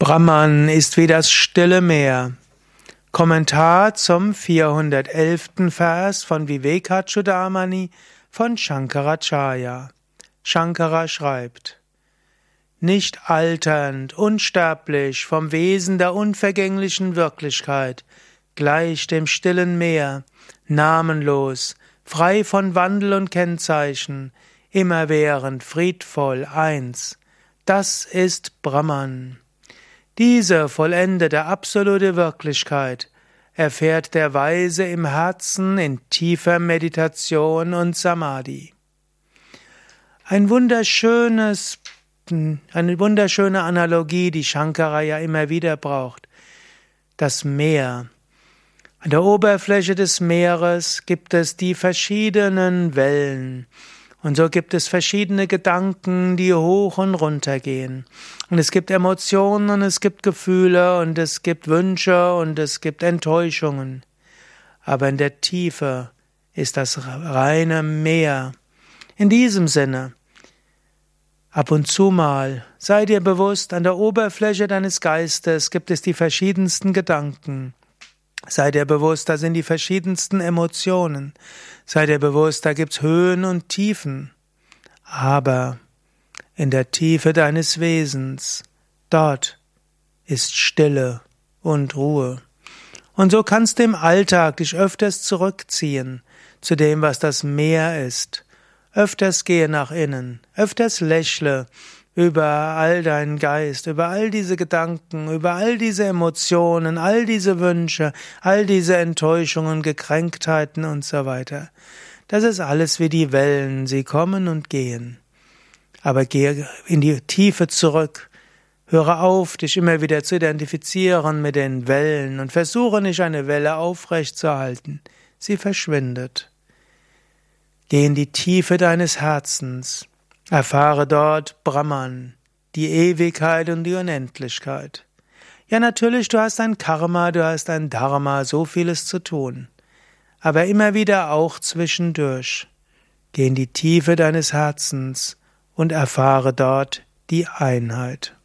Brahman ist wie das stille Meer. Kommentar zum 411. Vers von Vivekachudamani von Shankaracharya. Shankara schreibt, Nicht alternd, unsterblich vom Wesen der unvergänglichen Wirklichkeit, gleich dem stillen Meer, namenlos, frei von Wandel und Kennzeichen, immerwährend, friedvoll, eins. Das ist Brahman. Diese vollendete absolute Wirklichkeit erfährt der Weise im Herzen in tiefer Meditation und Samadhi. Ein wunderschönes, eine wunderschöne Analogie, die Shankara ja immer wieder braucht. Das Meer. An der Oberfläche des Meeres gibt es die verschiedenen Wellen. Und so gibt es verschiedene Gedanken, die hoch und runter gehen. Und es gibt Emotionen und es gibt Gefühle und es gibt Wünsche und es gibt Enttäuschungen. Aber in der Tiefe ist das reine Meer. In diesem Sinne, ab und zu mal, sei dir bewusst, an der Oberfläche deines Geistes gibt es die verschiedensten Gedanken. Sei dir bewusst, da sind die verschiedensten Emotionen. Sei dir bewusst, da gibt's Höhen und Tiefen. Aber in der Tiefe deines Wesens, dort ist Stille und Ruhe. Und so kannst du im Alltag dich öfters zurückziehen zu dem, was das Meer ist. Öfters gehe nach innen, öfters lächle, über all deinen Geist, über all diese Gedanken, über all diese Emotionen, all diese Wünsche, all diese Enttäuschungen, Gekränktheiten und so weiter. Das ist alles wie die Wellen, sie kommen und gehen. Aber gehe in die Tiefe zurück. Höre auf, dich immer wieder zu identifizieren mit den Wellen und versuche nicht eine Welle aufrecht zu halten. Sie verschwindet. Geh in die Tiefe deines Herzens. Erfahre dort Brahman, die Ewigkeit und die Unendlichkeit. Ja, natürlich, du hast ein Karma, du hast ein Dharma, so vieles zu tun. Aber immer wieder auch zwischendurch. Geh in die Tiefe deines Herzens und erfahre dort die Einheit.